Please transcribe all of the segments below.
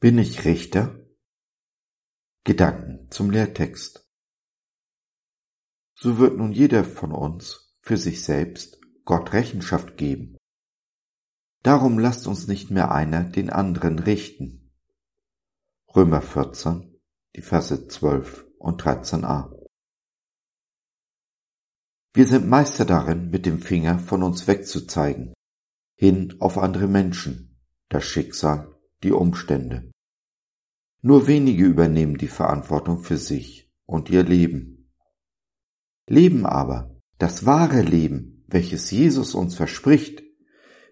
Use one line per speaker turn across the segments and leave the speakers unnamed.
Bin ich Richter? Gedanken zum Lehrtext. So wird nun jeder von uns für sich selbst Gott Rechenschaft geben. Darum lasst uns nicht mehr einer den anderen richten. Römer 14, die Verse 12 und 13a. Wir sind Meister darin, mit dem Finger von uns wegzuzeigen, hin auf andere Menschen, das Schicksal, die Umstände. Nur wenige übernehmen die Verantwortung für sich und ihr Leben. Leben aber, das wahre Leben, welches Jesus uns verspricht,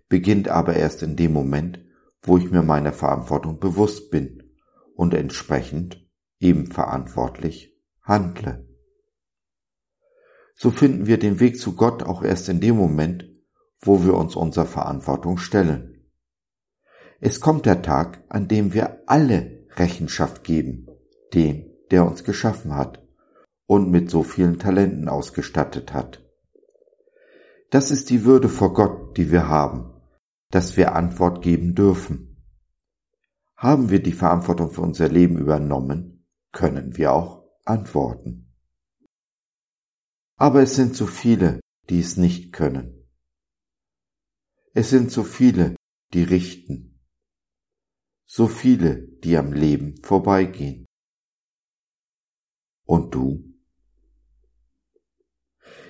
beginnt aber erst in dem Moment, wo ich mir meiner Verantwortung bewusst bin und entsprechend eben verantwortlich handle. So finden wir den Weg zu Gott auch erst in dem Moment, wo wir uns unserer Verantwortung stellen. Es kommt der Tag, an dem wir alle Rechenschaft geben, dem, der uns geschaffen hat und mit so vielen Talenten ausgestattet hat. Das ist die Würde vor Gott, die wir haben, dass wir Antwort geben dürfen. Haben wir die Verantwortung für unser Leben übernommen, können wir auch antworten. Aber es sind so viele, die es nicht können. Es sind so viele, die richten. So viele, die am Leben vorbeigehen. Und du?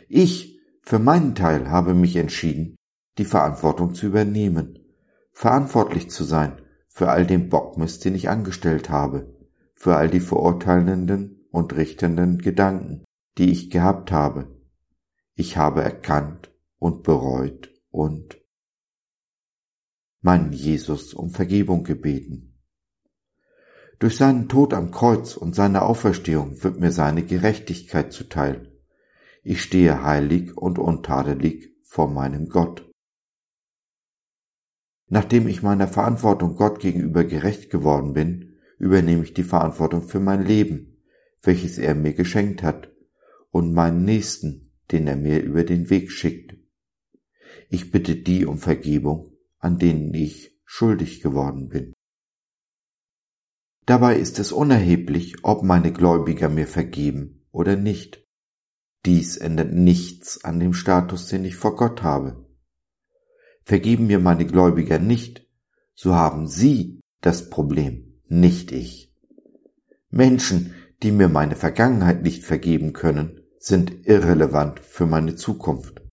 Ich für meinen Teil habe mich entschieden, die Verantwortung zu übernehmen, verantwortlich zu sein für all den Bockmist, den ich angestellt habe, für all die verurteilenden und richtenden Gedanken, die ich gehabt habe. Ich habe erkannt und bereut und meinen Jesus um Vergebung gebeten. Durch seinen Tod am Kreuz und seine Auferstehung wird mir seine Gerechtigkeit zuteil. Ich stehe heilig und untadelig vor meinem Gott. Nachdem ich meiner Verantwortung Gott gegenüber gerecht geworden bin, übernehme ich die Verantwortung für mein Leben, welches er mir geschenkt hat, und meinen Nächsten, den er mir über den Weg schickt. Ich bitte die um Vergebung, an denen ich schuldig geworden bin. Dabei ist es unerheblich, ob meine Gläubiger mir vergeben oder nicht. Dies ändert nichts an dem Status, den ich vor Gott habe. Vergeben mir meine Gläubiger nicht, so haben sie das Problem, nicht ich. Menschen, die mir meine Vergangenheit nicht vergeben können, sind irrelevant für meine Zukunft.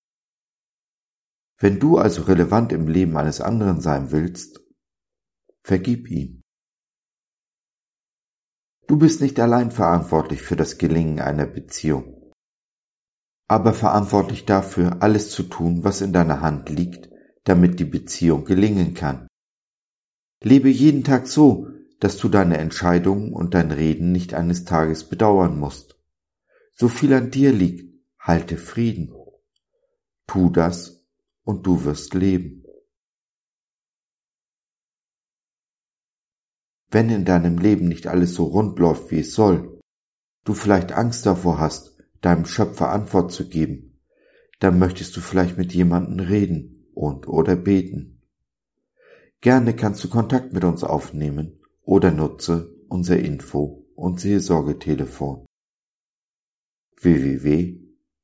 Wenn du also relevant im Leben eines anderen sein willst, vergib ihm. Du bist nicht allein verantwortlich für das Gelingen einer Beziehung, aber verantwortlich dafür, alles zu tun, was in deiner Hand liegt, damit die Beziehung gelingen kann. Lebe jeden Tag so, dass du deine Entscheidungen und dein Reden nicht eines Tages bedauern musst. So viel an dir liegt, halte Frieden. Tu das und du wirst leben. Wenn in deinem Leben nicht alles so rund läuft, wie es soll, du vielleicht Angst davor hast, deinem Schöpfer Antwort zu geben, dann möchtest du vielleicht mit jemandem reden, und oder beten. Gerne kannst du Kontakt mit uns aufnehmen oder nutze unser Info- und Seelsorgetelefon www.gott.biz